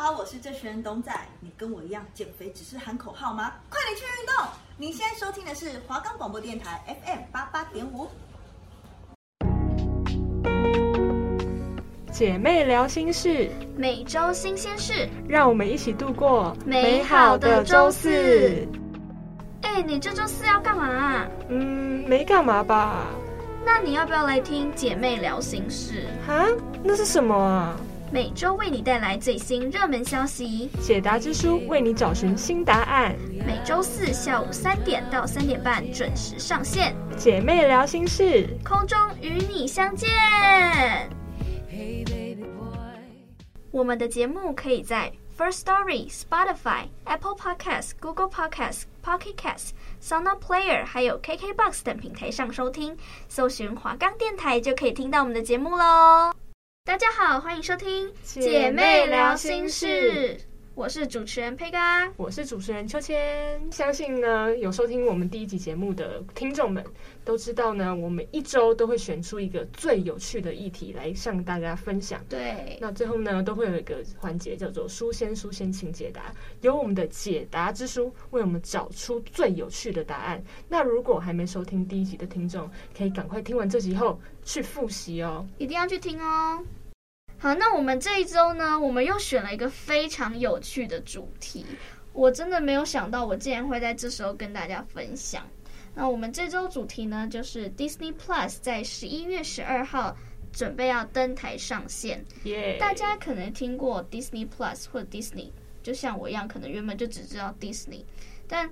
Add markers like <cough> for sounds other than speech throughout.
好，我是这群人董仔。你跟我一样减肥只是喊口号吗？快点去运动！你现在收听的是华冈广播电台 FM 八八点五。姐妹聊心事，每周新鲜事，让我们一起度过美好的周四。哎，你这周四要干嘛？嗯，没干嘛吧。那你要不要来听姐妹聊心事？哈？那是什么啊？每周为你带来最新热门消息，解答之书为你找寻新答案。每周四下午三点到三点半准时上线，姐妹聊心事，空中与你相见。我们的节目可以在 First Story、Spotify、Apple Podcasts、Google Podcasts、Pocket Casts、SoundOn Player 还有 KKBox 等平台上收听，搜寻华冈电台就可以听到我们的节目喽。大家好，欢迎收听姐妹聊心事。我是主持人佩嘎，我是主持人秋千。相信呢，有收听我们第一集节目的听众们都知道呢，我们一周都会选出一个最有趣的议题来向大家分享。对，那最后呢，都会有一个环节叫做“书仙书仙请解答”，由我们的解答之书为我们找出最有趣的答案。那如果还没收听第一集的听众，可以赶快听完这集后去复习哦，一定要去听哦。好，那我们这一周呢，我们又选了一个非常有趣的主题。我真的没有想到，我竟然会在这时候跟大家分享。那我们这周主题呢，就是 Disney Plus 在十一月十二号准备要登台上线。Yeah. 大家可能听过 Disney Plus 或者 Disney，就像我一样，可能原本就只知道 Disney。但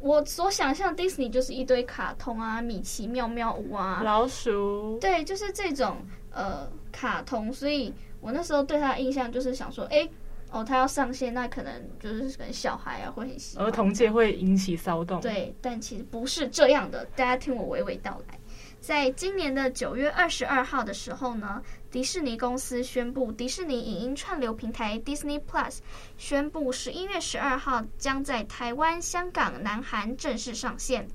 我所想象 Disney 就是一堆卡通啊，米奇妙妙屋啊，老鼠。对，就是这种呃卡通，所以。我那时候对他的印象就是想说，哎，哦，他要上线，那可能就是可能小孩啊会很喜欢，儿童界会引起骚动。对，但其实不是这样的，大家听我娓娓道来。在今年的九月二十二号的时候呢，迪士尼公司宣布，迪士尼影音串流平台 Disney Plus 宣布，十一月十二号将在台湾、香港、南韩正式上线。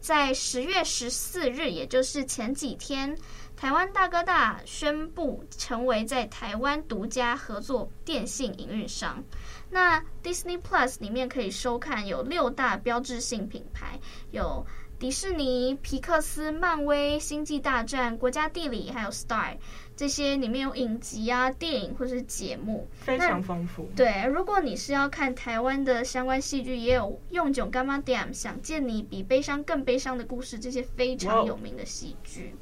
在十月十四日，也就是前几天。台湾大哥大宣布成为在台湾独家合作电信营运商。那 Disney Plus 里面可以收看有六大标志性品牌，有迪士尼、皮克斯、漫威、星际大战、国家地理，还有 Star 这些里面有影集啊、电影或是节目，非常丰富。对，如果你是要看台湾的相关戏剧，也有用囧干妈 d a m 想见你比悲伤更悲伤的故事，这些非常有名的戏剧。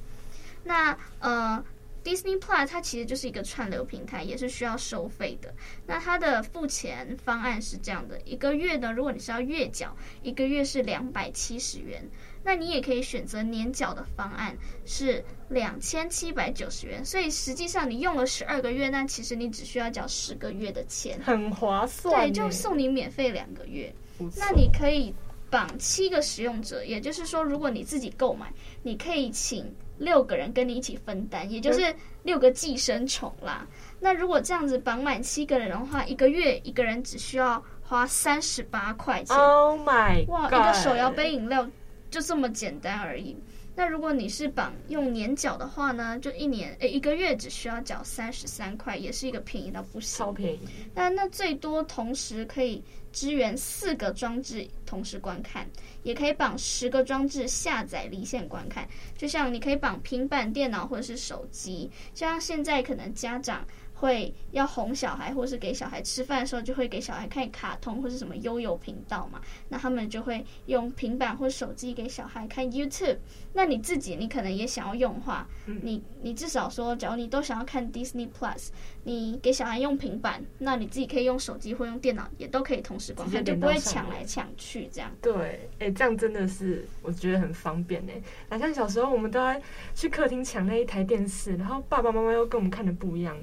那呃，Disney Plus 它其实就是一个串流平台，也是需要收费的。那它的付钱方案是这样的：一个月呢，如果你是要月缴，一个月是两百七十元。那你也可以选择年缴的方案，是两千七百九十元。所以实际上你用了十二个月，那其实你只需要缴十个月的钱，很划算。对，就送你免费两个月。那你可以绑七个使用者，也就是说，如果你自己购买，你可以请。六个人跟你一起分担，也就是六个寄生虫啦。那如果这样子绑满七个人的话，一个月一个人只需要花三十八块钱。Oh my！哇，一个手摇杯饮料就这么简单而已。那如果你是绑用年缴的话呢，就一年诶一个月只需要缴三十三块，也是一个便宜到不行，超便宜。但那最多同时可以支援四个装置同时观看，也可以绑十个装置下载离线观看。就像你可以绑平板电脑或者是手机，像现在可能家长。会要哄小孩，或是给小孩吃饭的时候，就会给小孩看卡通或是什么悠悠频道嘛。那他们就会用平板或手机给小孩看 YouTube。那你自己，你可能也想要用的话，你你至少说，假如你都想要看 Disney Plus，你给小孩用平板，那你自己可以用手机或用电脑，也都可以同时观看，就不会抢来抢去这样。对，哎，这样真的是我觉得很方便哎。那像小时候我们都要去客厅抢那一台电视，然后爸爸妈妈又跟我们看的不一样。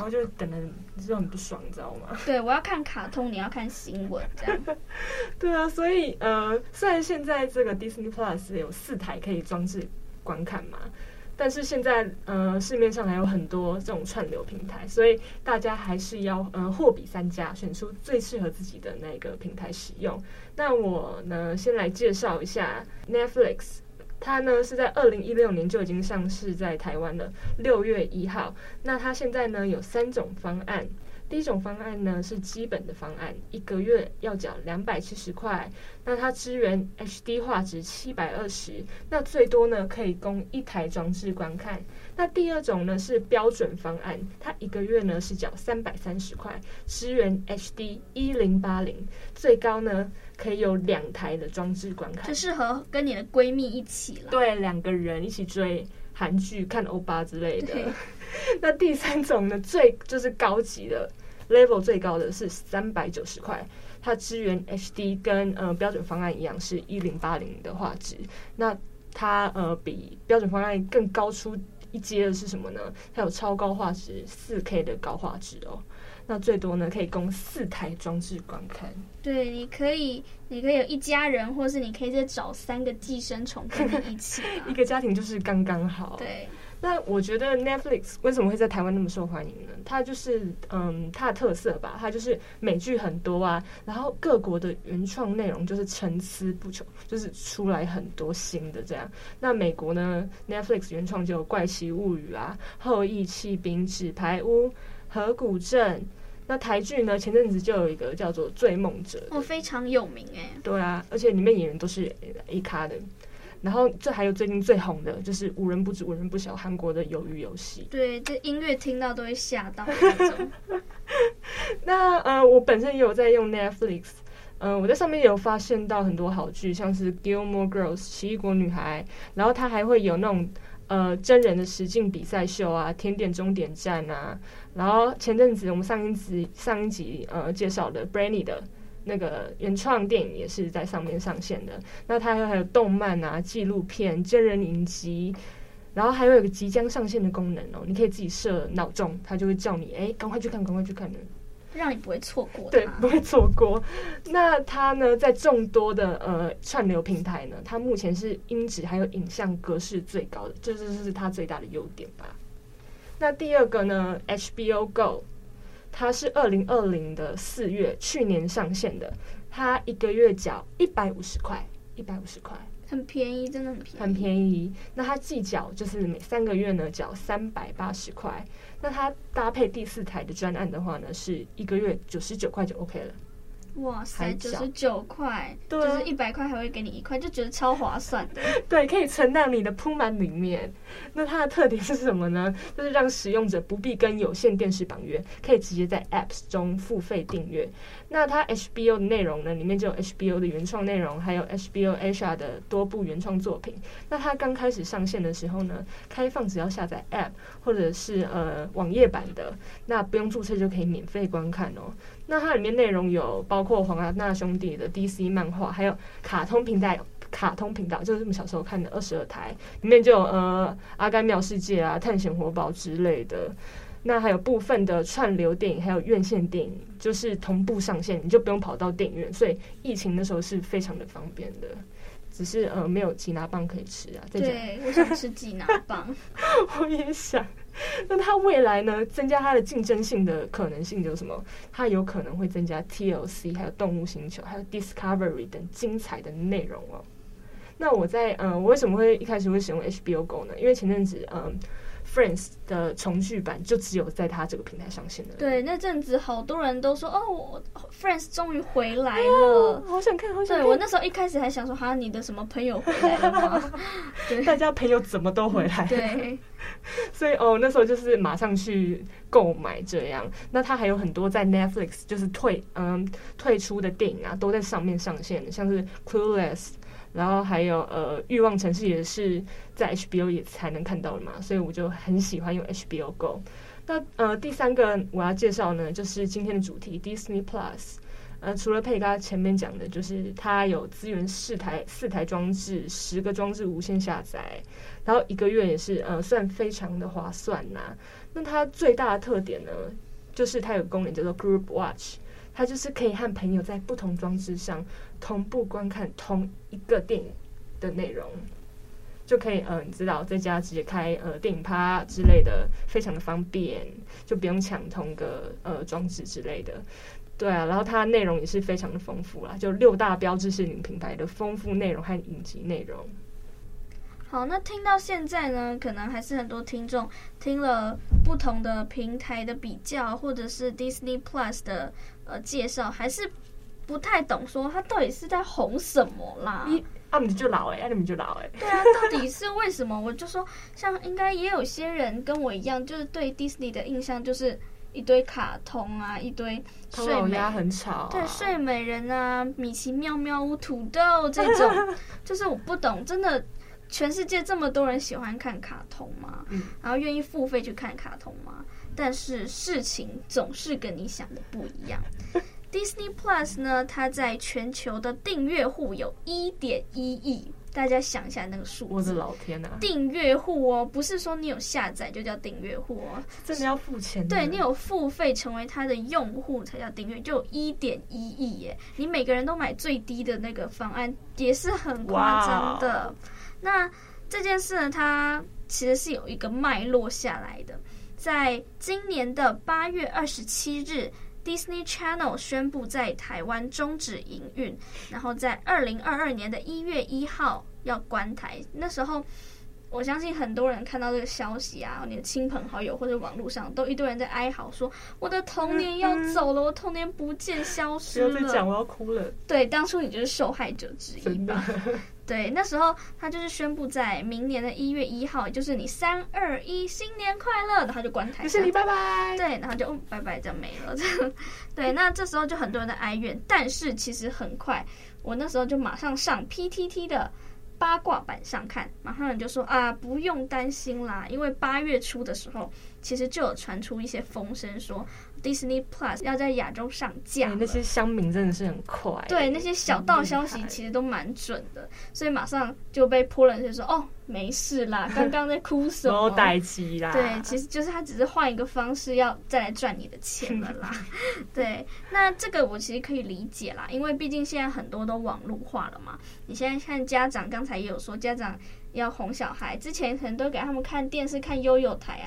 然后就等人就很不爽，你知道吗？<laughs> 对，我要看卡通，你要看新闻，这样。<laughs> 对啊，所以呃，虽然现在这个 Disney Plus 有四台可以装置观看嘛，但是现在呃市面上还有很多这种串流平台，所以大家还是要呃货比三家，选出最适合自己的那个平台使用。那我呢，先来介绍一下 Netflix。它呢是在二零一六年就已经上市在台湾了，六月一号。那它现在呢有三种方案。第一种方案呢是基本的方案，一个月要缴两百七十块，那它支援 HD 画质七百二十，那最多呢可以供一台装置观看。那第二种呢是标准方案，它一个月呢是缴三百三十块，支援 HD 一零八零，最高呢可以有两台的装置观看，就适合跟你的闺蜜一起了。对，两个人一起追韩剧、看欧巴之类的。<laughs> 那第三种呢，最就是高级的 level 最高的是三百九十块，它支援 HD 跟呃标准方案一样是一零八零的画质。那它呃比标准方案更高出一阶的是什么呢？它有超高画质四 K 的高画质哦。那最多呢可以供四台装置观看。对，你可以，你可以有一家人，或是你可以再找三个寄生虫跟你一起，<laughs> 一个家庭就是刚刚好。对。那我觉得 Netflix 为什么会在台湾那么受欢迎呢？它就是嗯，它的特色吧，它就是美剧很多啊，然后各国的原创内容就是参差不穷，就是出来很多新的这样。那美国呢，Netflix 原创就有《怪奇物语》啊，《后翼弃兵》、《纸牌屋》、《河谷镇》。那台剧呢，前阵子就有一个叫做《醉梦者》，哦，非常有名哎。对啊，而且里面演员都是 A 咖的。然后这还有最近最红的就是无人不知无人不晓韩国的鱿鱼游戏，对，这音乐听到都会吓到那种。<laughs> 那呃，我本身也有在用 Netflix，嗯、呃，我在上面有发现到很多好剧，像是 Gilmore Girls 奇异国女孩，然后它还会有那种呃真人的实境比赛秀啊，甜点终点站啊，然后前阵子我们上一集上一集呃介绍的 Branny 的。那个原创电影也是在上面上线的，那它还有动漫啊、纪录片、真人影集，然后还有一个即将上线的功能哦，你可以自己设闹钟，它就会叫你哎，赶快去看，赶快去看的，让你不会错过。对，<laughs> 不会错过。那它呢，在众多的呃串流平台呢，它目前是音质还有影像格式最高的，这就是它最大的优点吧。那第二个呢，HBO Go。它是二零二零的四月去年上线的，它一个月缴一百五十块，一百五十块，很便宜，真的很便宜，很便宜。那它季缴就是每三个月呢缴三百八十块，那它搭配第四台的专案的话呢，是一个月九十九块就 OK 了。哇塞，九十九块，就是一百块还会给你一块，就觉得超划算的。<laughs> 对，可以存到你的铺满里面。那它的特点是什么呢？<laughs> 就是让使用者不必跟有线电视绑约，可以直接在 Apps 中付费订阅。那它 HBO 的内容呢，里面就有 HBO 的原创内容，还有 HBO Asia 的多部原创作品。那它刚开始上线的时候呢，开放只要下载 App 或者是呃网页版的，那不用注册就可以免费观看哦。那它里面内容有包括黄阿纳兄弟的 DC 漫画，还有卡通平台，卡通频道就是我们小时候看的二十二台，里面就有呃阿甘妙世界啊、探险活宝之类的。那还有部分的串流电影，还有院线电影，就是同步上线，你就不用跑到电影院，所以疫情的时候是非常的方便的。只是呃没有吉拿棒可以吃啊。对，我想吃吉拿棒，<laughs> 我也想。那它未来呢？增加它的竞争性的可能性就是什么？它有可能会增加 TLC，还有动物星球，还有 Discovery 等精彩的内容哦。那我在嗯、呃，我为什么会一开始会使用 HBO Go 呢？因为前阵子嗯。呃 Friends 的重聚版就只有在它这个平台上线的。对，那阵子好多人都说哦，我 Friends 终于回来了，啊，好想看，好想看。对，我那时候一开始还想说，哈，你的什么朋友回来了吗？<laughs> 对，大家朋友怎么都回来了？对，<laughs> 所以哦，那时候就是马上去购买这样。那它还有很多在 Netflix 就是退嗯退出的电影啊，都在上面上线，像是 Clueless。然后还有呃，欲望城市也是在 HBO 也才能看到的嘛，所以我就很喜欢用 HBO Go。那呃，第三个我要介绍呢，就是今天的主题 Disney Plus。呃，除了佩刚前面讲的，就是它有资源四台四台装置，十个装置无限下载，然后一个月也是呃算非常的划算呐、那它最大的特点呢，就是它有功能叫做 Group Watch。它就是可以和朋友在不同装置上同步观看同一个电影的内容，就可以呃，你知道在家直接开呃电影趴之类的，非常的方便，就不用抢同个呃装置之类的。对啊，然后它内容也是非常的丰富啦，就六大标志性品牌的丰富内容和影集内容。好，那听到现在呢，可能还是很多听众听了不同的平台的比较，或者是 Disney Plus 的呃介绍，还是不太懂，说它到底是在红什么啦？一啊，你就老哎、欸，啊，你们就老哎、欸。对啊，到底是为什么？我就说，像应该也有些人跟我一样，就是对 Disney 的印象就是一堆卡通啊，一堆睡美很吵、啊，对，睡美人啊，米奇妙妙屋土豆这种，<laughs> 就是我不懂，真的。全世界这么多人喜欢看卡通吗？嗯，然后愿意付费去看卡通吗？但是事情总是跟你想的不一样。<laughs> Disney Plus 呢，它在全球的订阅户有一点一亿，大家想一下那个数字。我的老天呐！订阅户哦，不是说你有下载就叫订阅户哦，真的要付钱。对，你有付费成为它的用户才叫订阅，就一点一亿耶！你每个人都买最低的那个方案，也是很夸张的。Wow 那这件事呢，它其实是有一个脉络下来的。在今年的八月二十七日，Disney Channel 宣布在台湾终止营运，然后在二零二二年的一月一号要关台。那时候，我相信很多人看到这个消息啊，你的亲朋好友或者网络上都一堆人在哀嚎说：“我的童年要走了，我童年不见消失了。”不要再讲，我要哭了。对，当初你就是受害者之一吧。对，那时候他就是宣布在明年的一月一号，就是你三二一新年快乐，然后就关台。谢谢你，拜拜。对，然后就、嗯、拜拜，就没了。这样，对，那这时候就很多人在哀怨，但是其实很快，我那时候就马上上 PTT 的八卦版上看，马上人就说啊，不用担心啦，因为八月初的时候，其实就有传出一些风声说。Disney Plus 要在亚洲上架，欸，那些乡民真的是很快，欸。对，那些小道消息其实都蛮准的，所以马上就被泼冷水说：“哦，没事啦，<laughs> 刚刚在哭什么？”待机啦。对，其实就是他只是换一个方式要再来赚你的钱了啦。<laughs> 对，那这个我其实可以理解啦，因为毕竟现在很多都网络化了嘛。你现在看家长，刚才也有说家长。要哄小孩，之前可能都给他们看电视，看悠悠台啊。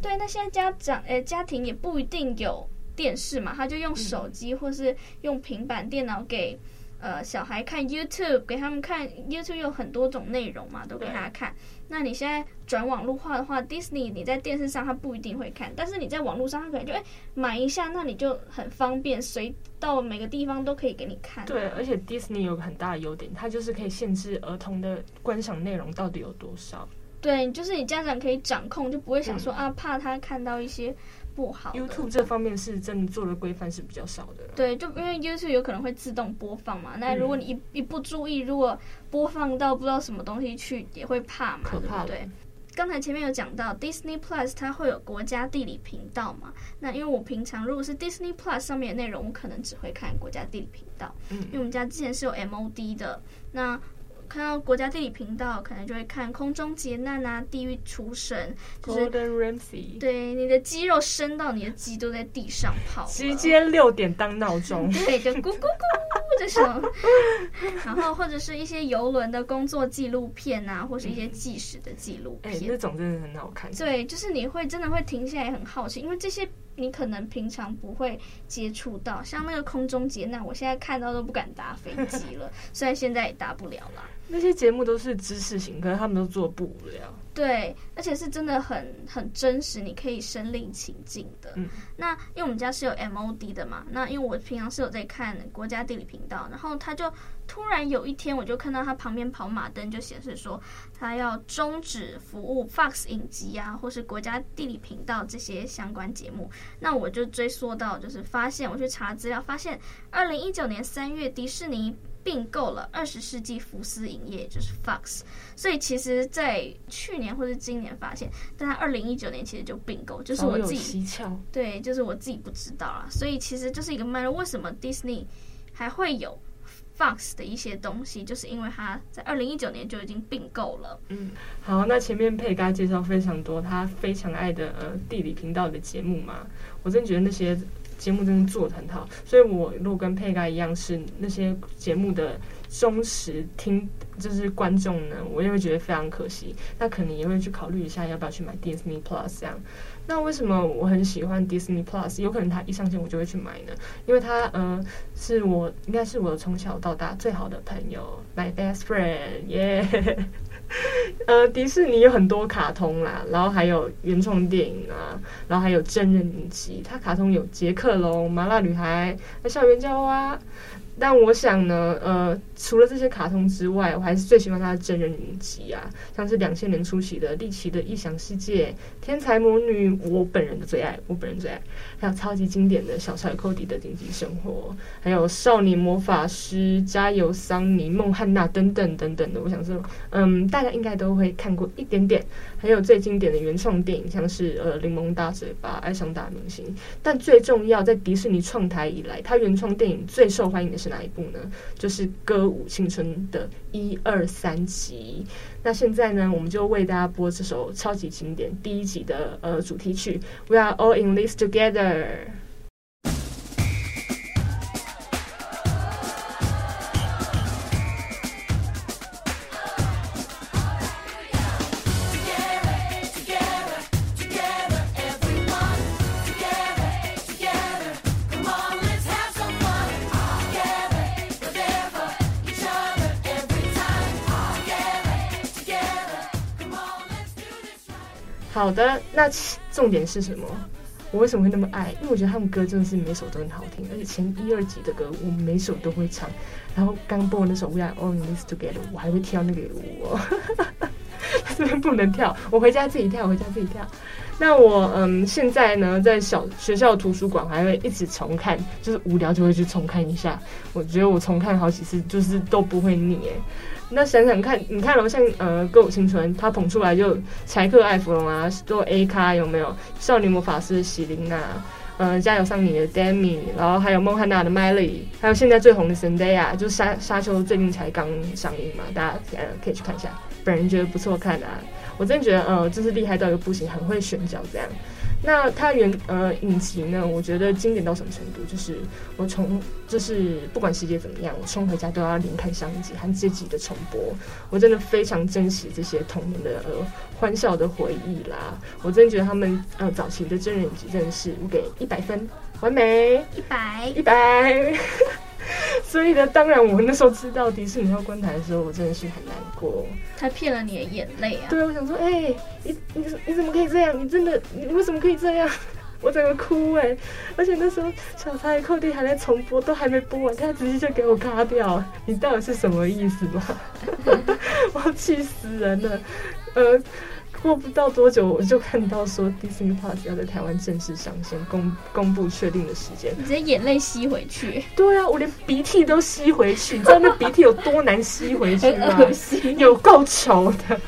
对，那现在家长，诶、欸，家庭也不一定有电视嘛，他就用手机或是用平板电脑给。呃，小孩看 YouTube，给他们看 YouTube 有很多种内容嘛，都给他看。那你现在转网络化的话，Disney 你在电视上他不一定会看，但是你在网络上他可能就哎买一下，那你就很方便，随到每个地方都可以给你看。对，而且 Disney 有个很大的优点，它就是可以限制儿童的观赏内容到底有多少。对，就是你家长可以掌控，就不会想说、嗯、啊，怕他看到一些。不好，YouTube 这方面是真的做的规范是比较少的。对，就因为 YouTube 有可能会自动播放嘛，那如果你一一不注意，如果播放到不知道什么东西去，也会怕嘛，可怕对不对？刚才前面有讲到 Disney Plus 它会有国家地理频道嘛，那因为我平常如果是 Disney Plus 上面的内容，我可能只会看国家地理频道，嗯，因为我们家之前是有 MOD 的，那。看到国家地理频道，可能就会看空中劫难啊，地狱厨神，就是 Gordon Ramsay，对，你的肌肉伸到你的鸡都在地上跑，直接六点当闹钟，<laughs> 对，就咕咕咕这种，<laughs> 然后或者是一些游轮的工作纪录片啊，或是一些纪实的纪录片，哎、欸，那种真的很好看。对，就是你会真的会停下来很好奇，因为这些。你可能平常不会接触到，像那个空中劫难，我现在看到都不敢搭飞机了。<laughs> 虽然现在也搭不了啦。那些节目都是知识型，可是他们都做不无聊。对，而且是真的很很真实，你可以身临其境的。嗯，那因为我们家是有 MOD 的嘛，那因为我平常是有在看国家地理频道，然后他就突然有一天，我就看到他旁边跑马灯就显示说他要终止服务 Fox 影集啊，或是国家地理频道这些相关节目。那我就追溯到，就是发现我去查资料，发现二零一九年三月迪士尼。并购了二十世纪福斯影业，就是 Fox，所以其实，在去年或者今年发现，但他二零一九年其实就并购，就是我自己对，就是我自己不知道啦。所以其实就是一个脉络，为什么 Disney 还会有 Fox 的一些东西，就是因为他在二零一九年就已经并购了。嗯，好，那前面佩嘎介绍非常多他非常爱的呃地理频道的节目嘛，我真觉得那些。节目真的做得很好，所以我如果跟佩嘎一样是那些节目的忠实听，就是观众呢，我也会觉得非常可惜。那可能也会去考虑一下要不要去买 Disney Plus 这样。那为什么我很喜欢 Disney Plus？有可能它一上线我就会去买呢？因为它，嗯、呃，是我应该是我从小到大最好的朋友，My best friend，耶、yeah。呃，迪士尼有很多卡通啦，然后还有原创电影啊，然后还有真人影集。它卡通有杰克龙、麻辣女孩、校园娇娃。但我想呢，呃，除了这些卡通之外，我还是最喜欢他的真人影集啊，像是两千年初期的《丽奇的异想世界》、《天才魔女》，我本人的最爱，我本人最爱，还有超级经典的小柴寇迪的《顶级生活》，还有《少年魔法师》、《加油桑尼》、《孟汉娜》等等等等的。我想说，嗯，大家应该都会看过一点点。还有最经典的原创电影，像是呃《柠檬大嘴巴》、《爱上大明星》。但最重要，在迪士尼创台以来，它原创电影最受欢迎的是哪一部呢？就是《歌舞青春》的一二三集。那现在呢，我们就为大家播这首超级经典第一集的呃主题曲《We Are All in This Together》。好的，那重点是什么？我为什么会那么爱？因为我觉得他们歌真的是每首都很好听，而且前一二集的歌我每首都会唱。然后刚播那首《We Are All in This Together》，我还会跳那个舞哦。<laughs> 这边不能跳，我回家自己跳，回家自己跳。那我嗯，现在呢，在小学校图书馆还会一直重看，就是无聊就会去重看一下。我觉得我重看好几次，就是都不会腻哎。那想想看，你看了像呃《歌舞青春》，他捧出来就柴克艾弗隆啊，做 A 咖有没有？少女魔法师的喜琳娜，呃，加油桑尼的 Demi，然后还有孟汉娜的 Miley，还有现在最红的 Zendaya，就沙沙丘最近才刚上映嘛，大家呃可以去看一下。本人觉得不错看啊，我真的觉得呃，就是厉害到一个不行，很会选角这样。那它原呃影集呢，我觉得经典到什么程度？就是我从就是不管时间怎么样，我冲回家都要连看上一集和这集的重播。我真的非常珍惜这些童年的呃欢笑的回忆啦。我真的觉得他们呃早期的真人影集真的是我给一百分，完美，一百一百。<laughs> 所以呢，当然我那时候知道迪士尼要关台的时候，我真的是很难过。他骗了你的眼泪啊！对，我想说，哎、欸，你你你怎么可以这样？你真的你为什么可以这样？<laughs> 我整个哭哎、欸！而且那时候小柴寇弟还在重播，都还没播完，他直接就给我卡掉。你到底是什么意思吗？<laughs> 我气死人了！呃。过不到多久，我就看到说 Disney Plus 要在台湾正式上线，公公布确定的时间。你直接眼泪吸回去？对啊，我连鼻涕都吸回去。你知道那鼻涕有多难吸回去吗？有够丑的。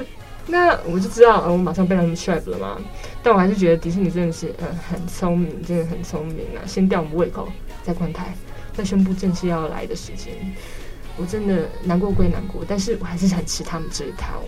那我就知道，呃，我马上被他们 trap 了嘛。但我还是觉得迪士尼真的是，呃，很聪明，真的很聪明啊！先吊我们胃口，再关台，再宣布正式要来的时间。我真的难过归难过，但是我还是很吃他们这一套。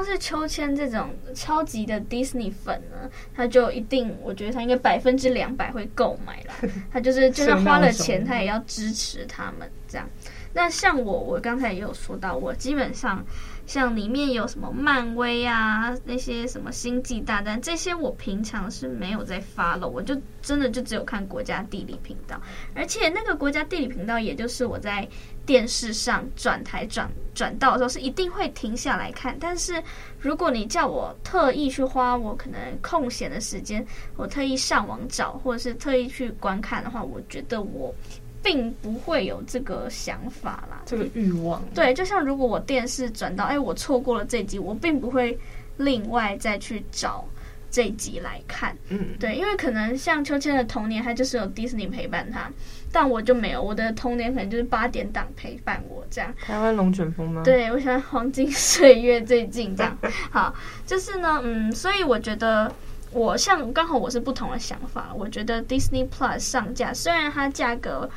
像是秋千这种超级的 Disney 粉呢，他就一定，我觉得他应该百分之两百会购买了。他就是，就算花了钱，<laughs> 他也要支持他们这样。那像我，我刚才也有说到，我基本上。像里面有什么漫威啊，那些什么星际大战这些，我平常是没有在发了我就真的就只有看国家地理频道，而且那个国家地理频道，也就是我在电视上转台转转到的时候，是一定会停下来看。但是如果你叫我特意去花我可能空闲的时间，我特意上网找，或者是特意去观看的话，我觉得我。并不会有这个想法啦，这个欲望。对，就像如果我电视转到，哎，我错过了这集，我并不会另外再去找这集来看。嗯，对，因为可能像秋千的童年，他就是有迪士尼陪伴他，但我就没有，我的童年可能就是八点档陪伴我这样。台湾龙卷风吗？对，我喜欢黄金岁月最近这样。<laughs> 好，就是呢，嗯，所以我觉得我像刚好我是不同的想法，我觉得 Disney Plus 上架，虽然它价格。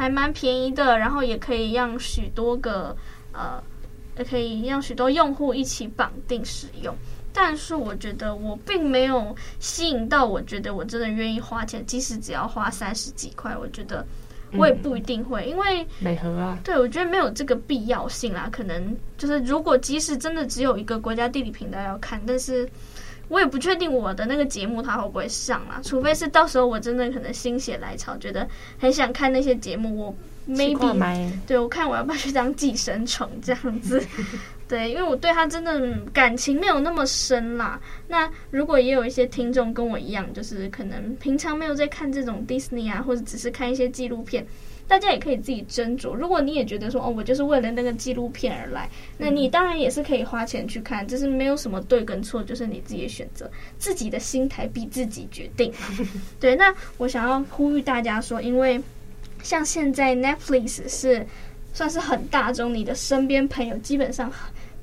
还蛮便宜的，然后也可以让许多个呃，也可以让许多用户一起绑定使用。但是我觉得我并没有吸引到，我觉得我真的愿意花钱，即使只要花三十几块，我觉得我也不一定会，因为美和啊，对，我觉得没有这个必要性啦。可能就是如果即使真的只有一个国家地理频道要看，但是我也不确定我的那个节目它会不会上啦，除非是到时候我真的可能心血来潮，觉得很想看那些节目，我 maybe 对我看我要不要去当寄生虫这样子。<laughs> 对，因为我对他真的感情没有那么深啦。那如果也有一些听众跟我一样，就是可能平常没有在看这种 Disney 啊，或者只是看一些纪录片，大家也可以自己斟酌。如果你也觉得说，哦，我就是为了那个纪录片而来，那你当然也是可以花钱去看，就是没有什么对跟错，就是你自己的选择，自己的心态必自己决定。<laughs> 对，那我想要呼吁大家说，因为像现在 Netflix 是算是很大众，你的身边朋友基本上。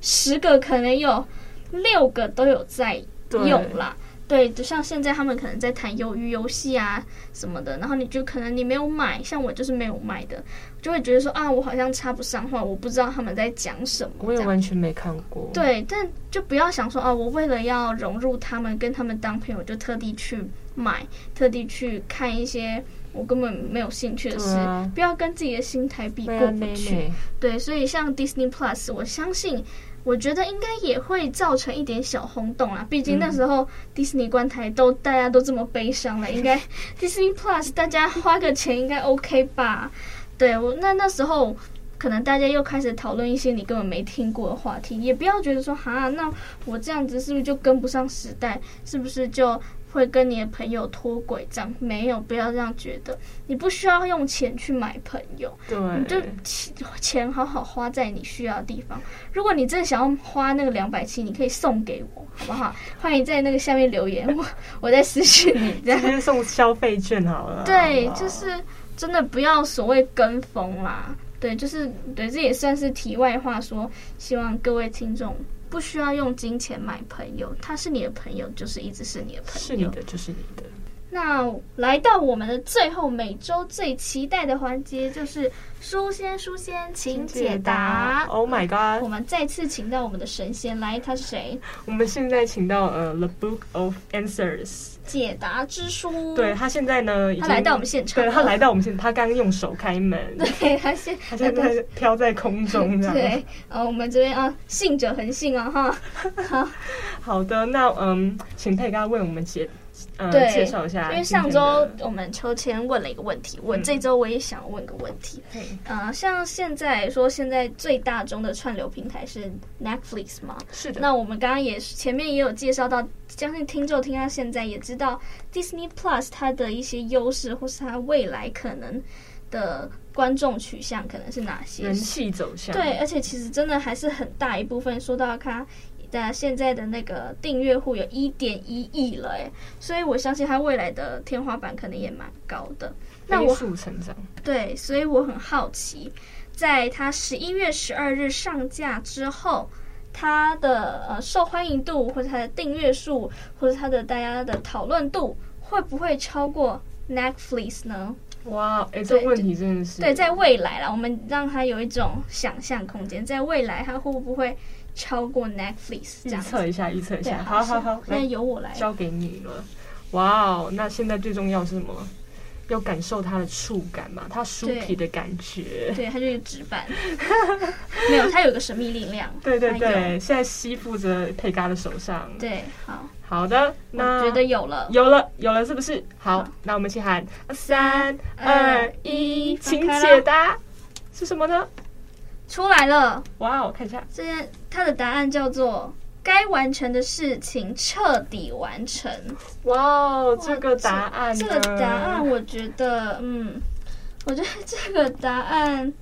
十个可能有六个都有在用啦，对，就像现在他们可能在谈鱿鱼游戏啊什么的，然后你就可能你没有买，像我就是没有买的，就会觉得说啊，我好像插不上话，我不知道他们在讲什么。我也完全没看过。对，但就不要想说啊，我为了要融入他们，跟他们当朋友，就特地去买，特地去看一些我根本没有兴趣的事，啊、不要跟自己的心态比过不去。对，所以像 Disney Plus，我相信。我觉得应该也会造成一点小轰动啊，毕竟那时候迪士尼关台都大家都这么悲伤了，应该 <laughs> Disney Plus 大家花个钱应该 OK 吧？对，我那那时候可能大家又开始讨论一些你根本没听过的话题，也不要觉得说哈，那我这样子是不是就跟不上时代？是不是就？会跟你的朋友脱轨，这样没有，不要这样觉得。你不需要用钱去买朋友，对，你就钱好好花在你需要的地方。如果你真的想要花那个两百七，你可以送给我，好不好？欢迎在那个下面留言，我我再私信你，这样送消费券好了。对，就是真的不要所谓跟风啦。对，就是对，这也算是题外话说，希望各位听众。不需要用金钱买朋友，他是你的朋友，就是一直是你的朋友，是你的就是你的。那来到我们的最后，每周最期待的环节就是书仙书仙，请解答。Oh my god！我们再次请到我们的神仙来，他是谁？我们现在请到呃，The Book of Answers，解答之书。对，他现在呢，他来到我们现场，对，他来到我们现场，他刚用手开门，<laughs> 对他现他现在飘在空中这样。<laughs> 对，呃，我们这边啊，信者恒信啊，哈。<laughs> 好好的，那嗯，请佩刚为我们解。嗯、对，介绍一下，因为上周我们抽签问了一个问题，我这周我也想问个问题。嗯、呃，像现在说现在最大宗的串流平台是 Netflix 吗？是的。那我们刚刚也前面也有介绍到，相信听众听到现在也知道 Disney Plus 它的一些优势，或是它未来可能的观众取向可能是哪些？人气走向。对，而且其实真的还是很大一部分，说到它。但现在的那个订阅户有一点一亿了，哎，所以我相信它未来的天花板可能也蛮高的。那我成长对，所以我很好奇，在它十一月十二日上架之后，它的呃受欢迎度，或者它的订阅数，或者它的大家的讨论度，会不会超过 Netflix 呢？哇，哎，这个问题真的是对，在未来啦，我们让它有一种想象空间，在未来它会不会？超过 Netflix，预测一下，预测一下，好好好，现在由我来交给你了。哇哦，那现在最重要是什么？要感受它的触感嘛，它酥皮的感觉。对，它就是纸板，<laughs> 没有，它有个神秘力量。对对对，现在吸附着佩嘎的手上。对，好好的，那觉得有了，有了，有了，是不是？好，那我们一起喊三二一，请解答是什么呢？出来了！哇，我看一下，这件它的答案叫做“该完成的事情彻底完成”。哇，这个答案，这个答案，我觉得，嗯，我觉得这个答案，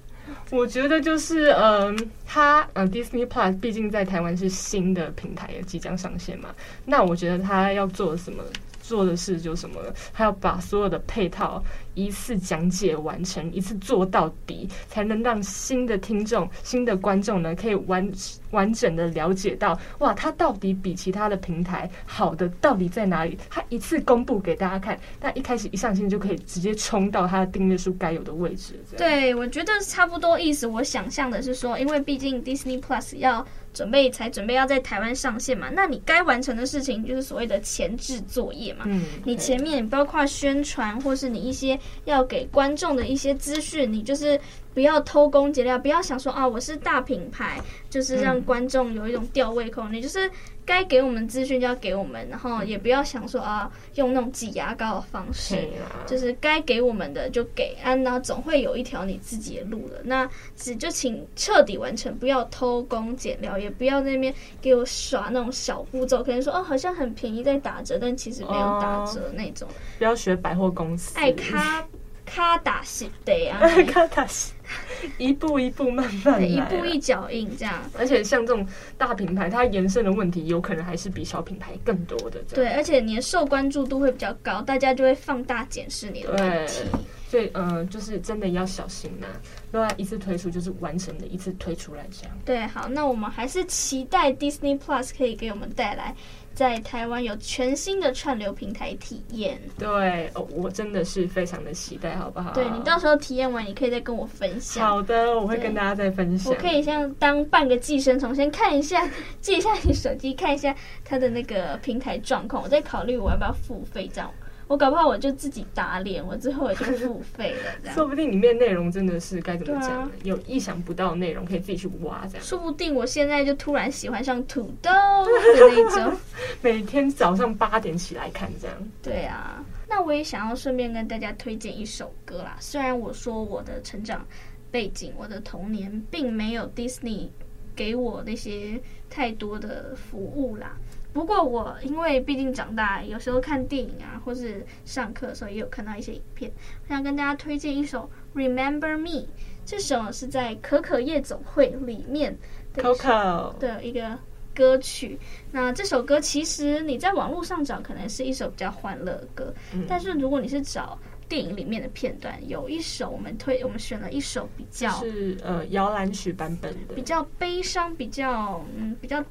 我觉得就是，嗯，它，嗯，Disney Plus 毕竟在台湾是新的平台，也即将上线嘛。那我觉得它要做什么？做的事就什么呢？他要把所有的配套一次讲解完成，一次做到底，才能让新的听众、新的观众呢，可以完完整的了解到，哇，他到底比其他的平台好的到底在哪里？他一次公布给大家看，但一开始一上线就可以直接冲到他的订阅数该有的位置。对，我觉得差不多意思。我想象的是说，因为毕竟 Disney Plus 要。准备才准备要在台湾上线嘛？那你该完成的事情就是所谓的前置作业嘛。嗯，你前面包括宣传，或是你一些要给观众的一些资讯，你就是。不要偷工减料，不要想说啊，我是大品牌，就是让观众有一种吊胃口。你就是该给我们资讯就要给我们，然后也不要想说啊，用那种挤牙膏的方式，就是该给我们的就给啊，那总会有一条你自己的路的。那只就请彻底完成，不要偷工减料，也不要在那边给我耍那种小步骤，可能说哦，好像很便宜在打折，但其实没有打折那种。不要学百货公司，爱卡。卡达西对啊，<laughs> 卡达西，一步一步慢慢来，一步一脚印这样。而且像这种大品牌，它延伸的问题有可能还是比小品牌更多的。对，而且你的受关注度会比较高，大家就会放大检视你的问题。所以，嗯、呃，就是真的要小心呐、啊。如果一次推出就是完整的一次推出来这样。对，好，那我们还是期待 Disney Plus 可以给我们带来。在台湾有全新的串流平台体验，对，哦，我真的是非常的期待，好不好？对，你到时候体验完，你可以再跟我分享。好的，我会跟大家再分享。我可以像当半个寄生虫，先看一下，借一下你手机，看一下它的那个平台状况，我再考虑我要不要付费这样。我搞不好我就自己打脸，我最后也就付费了，这样。说不定里面内容真的是该怎么讲呢？有意想不到的内容，可以自己去挖，这样。说不定我现在就突然喜欢上土豆的那种，<laughs> 每天早上八点起来看这样。对啊，那我也想要顺便跟大家推荐一首歌啦。虽然我说我的成长背景，我的童年并没有 Disney 给我那些太多的服务啦。不过我因为毕竟长大，有时候看电影啊，或是上课的时候也有看到一些影片。我想跟大家推荐一首《Remember Me》，这首是在《可可夜总会》里面的 Coco 的一个歌曲。那这首歌其实你在网络上找，可能是一首比较欢乐的歌，嗯，但是如果你是找电影里面的片段，有一首我们推，我们选了一首比较是呃摇篮曲版本的，比较悲伤，比较嗯比较。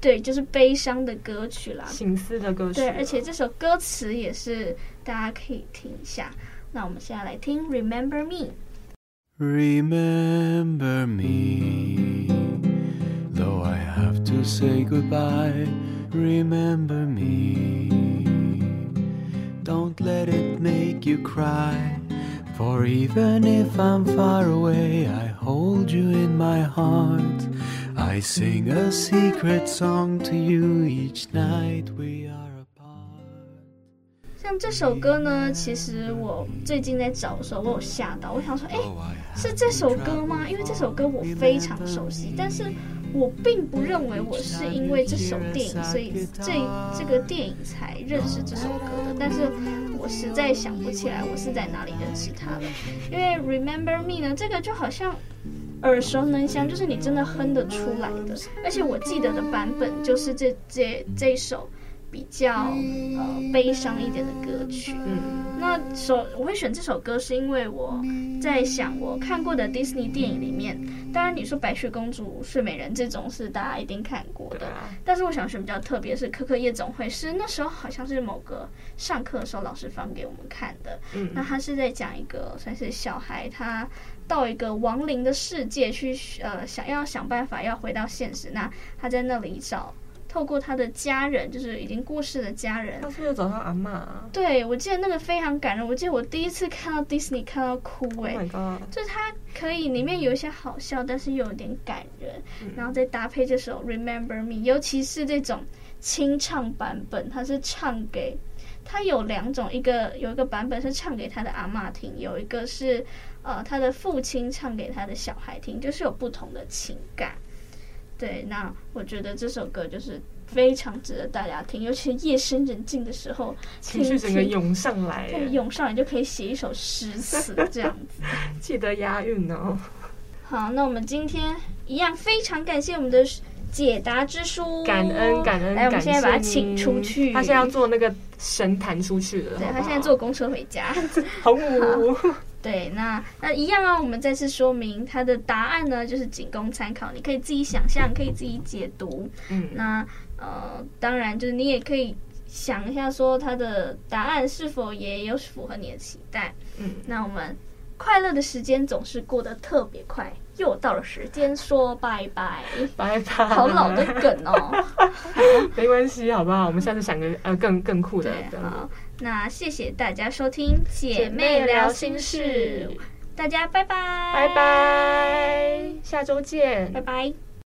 对，就是悲伤的歌曲啦，情思的歌曲。对，而且这首歌词也是大家可以听一下。那我们现在来听《Remember Me》。Remember me, though I have to say goodbye. Remember me, don't let it make you cry. For even if I'm far away, I hold you in my heart. I sing a secret song to you each night we are apart。像这首歌呢，其实我最近在找的时候，我有吓到，我想说，哎，是这首歌吗？因为这首歌我非常熟悉，但是我并不认为我是因为这首电影，所以这这个电影才认识这首歌的。但是我实在想不起来我是在哪里认识它的，因为 Remember Me 呢，这个就好像。耳熟能详，就是你真的哼得出来的。而且我记得的版本就是这这这一首比较呃悲伤一点的歌曲。嗯，那首我会选这首歌，是因为我在想我看过的迪士尼电影里面，当然你说白雪公主、睡美人这种是大家一定看过的，但是我想选比较特别是《可可夜总会》，是那时候好像是某个上课的时候老师放给我们看的。嗯，那他是在讲一个算是小孩他。到一个亡灵的世界去，呃，想要想办法要回到现实。那他在那里找，透过他的家人，就是已经过世的家人。他是不是找到阿妈啊？对，我记得那个非常感人。我记得我第一次看到 Disney 看到哭，欸，哎，Oh 就是他可以里面有一些好笑，但是又有点感人，嗯，然后再搭配这首《Remember Me》，尤其是这种清唱版本，他是唱给他有两种，一个有一个版本是唱给他的阿妈听，有一个是。呃，他的父亲唱给他的小孩听，就是有不同的情感。对，那我觉得这首歌就是非常值得大家听，尤其是夜深人静的时候，情绪整个涌上来，对，涌上来就可以写一首诗词这样子。<laughs> 记得押韵哦。<laughs> 好，那我们今天一样非常感谢我们的。解答之书，感恩感恩，来，我们现在把他请出去。他现在要坐那个神坛出去了，对，好好他现在坐公车回家，<laughs> 好五。对，那那一样啊，我们再次说明它的答案呢，就是仅供参考，你可以自己想象，可以自己解读。嗯，那呃，当然就是你也可以想一下，说它的答案是否也有符合你的期待。嗯，那我们快乐的时间总是过得特别快。又到了时间说拜拜，拜拜，好老的梗哦。<laughs> 没关系，好不好？我们下次想个呃更更酷的。对，好，那谢谢大家收听姐妹聊心事，大家拜拜，拜拜，下周见，拜拜。